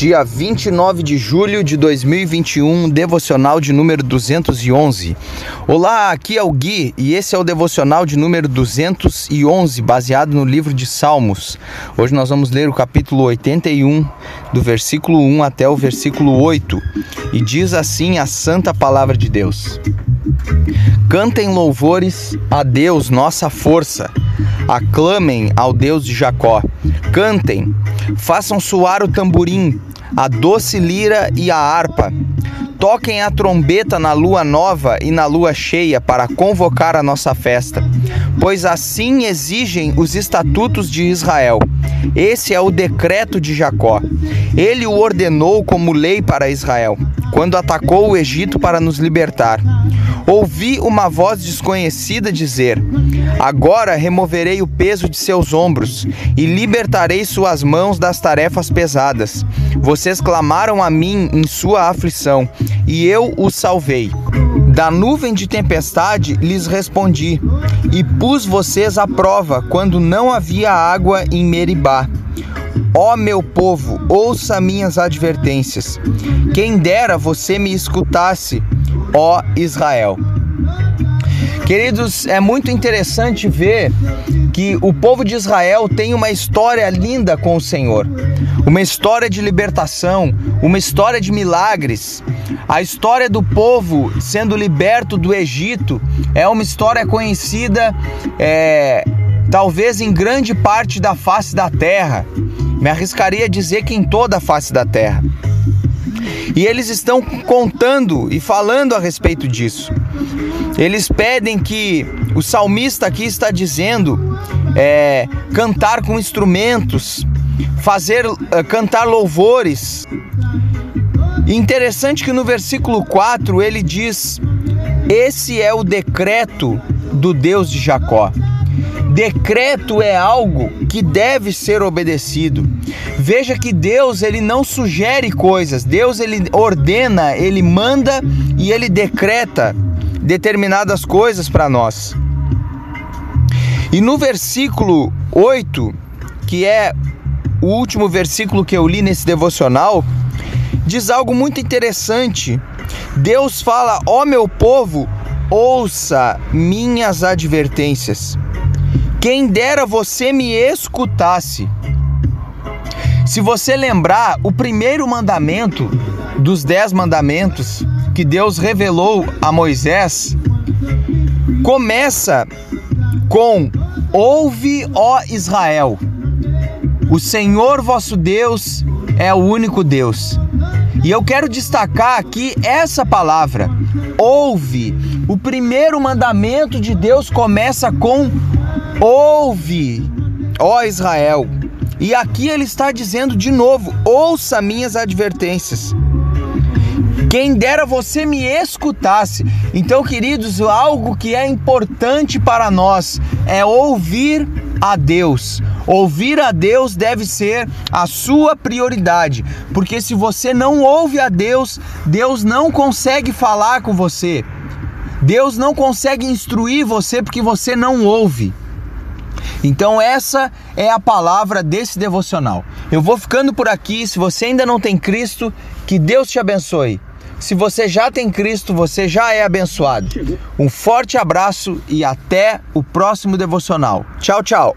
Dia 29 de julho de 2021, devocional de número 211. Olá, aqui é o Gui e esse é o devocional de número 211, baseado no livro de Salmos. Hoje nós vamos ler o capítulo 81, do versículo 1 até o versículo 8, e diz assim a santa palavra de Deus: Cantem louvores a Deus, nossa força. Aclamem ao Deus de Jacó. Cantem, façam soar o tamborim, a doce lira e a harpa. Toquem a trombeta na lua nova e na lua cheia para convocar a nossa festa, pois assim exigem os estatutos de Israel. Esse é o decreto de Jacó. Ele o ordenou como lei para Israel, quando atacou o Egito para nos libertar. Ouvi uma voz desconhecida dizer: Agora removerei o peso de seus ombros e libertarei suas mãos das tarefas pesadas. Vocês clamaram a mim em sua aflição, e eu os salvei. Da nuvem de tempestade lhes respondi, e pus vocês à prova quando não havia água em Meribá. Ó meu povo, ouça minhas advertências. Quem dera você me escutasse ó Israel. Queridos, é muito interessante ver que o povo de Israel tem uma história linda com o Senhor, uma história de libertação, uma história de milagres. A história do povo sendo liberto do Egito é uma história conhecida, é, talvez em grande parte da face da terra. Me arriscaria a dizer que em toda a face da terra. E eles estão contando e falando a respeito disso. Eles pedem que o salmista aqui está dizendo é, cantar com instrumentos, fazer uh, cantar louvores. interessante que no versículo 4 ele diz: Esse é o decreto do Deus de Jacó. Decreto é algo que deve ser obedecido. Veja que Deus ele não sugere coisas, Deus ele ordena, ele manda e ele decreta determinadas coisas para nós. E no versículo 8, que é o último versículo que eu li nesse devocional, diz algo muito interessante. Deus fala: "Ó oh, meu povo, ouça minhas advertências". Quem dera você me escutasse. Se você lembrar, o primeiro mandamento dos dez mandamentos que Deus revelou a Moisés começa com: Ouve, ó Israel, o Senhor vosso Deus é o único Deus. E eu quero destacar aqui essa palavra: ouve. O primeiro mandamento de Deus começa com Ouve, ó Israel. E aqui ele está dizendo de novo: ouça minhas advertências. Quem dera você me escutasse. Então, queridos, algo que é importante para nós é ouvir a Deus. Ouvir a Deus deve ser a sua prioridade, porque se você não ouve a Deus, Deus não consegue falar com você. Deus não consegue instruir você porque você não ouve. Então essa é a palavra desse devocional. Eu vou ficando por aqui. Se você ainda não tem Cristo, que Deus te abençoe. Se você já tem Cristo, você já é abençoado. Um forte abraço e até o próximo devocional. Tchau, tchau.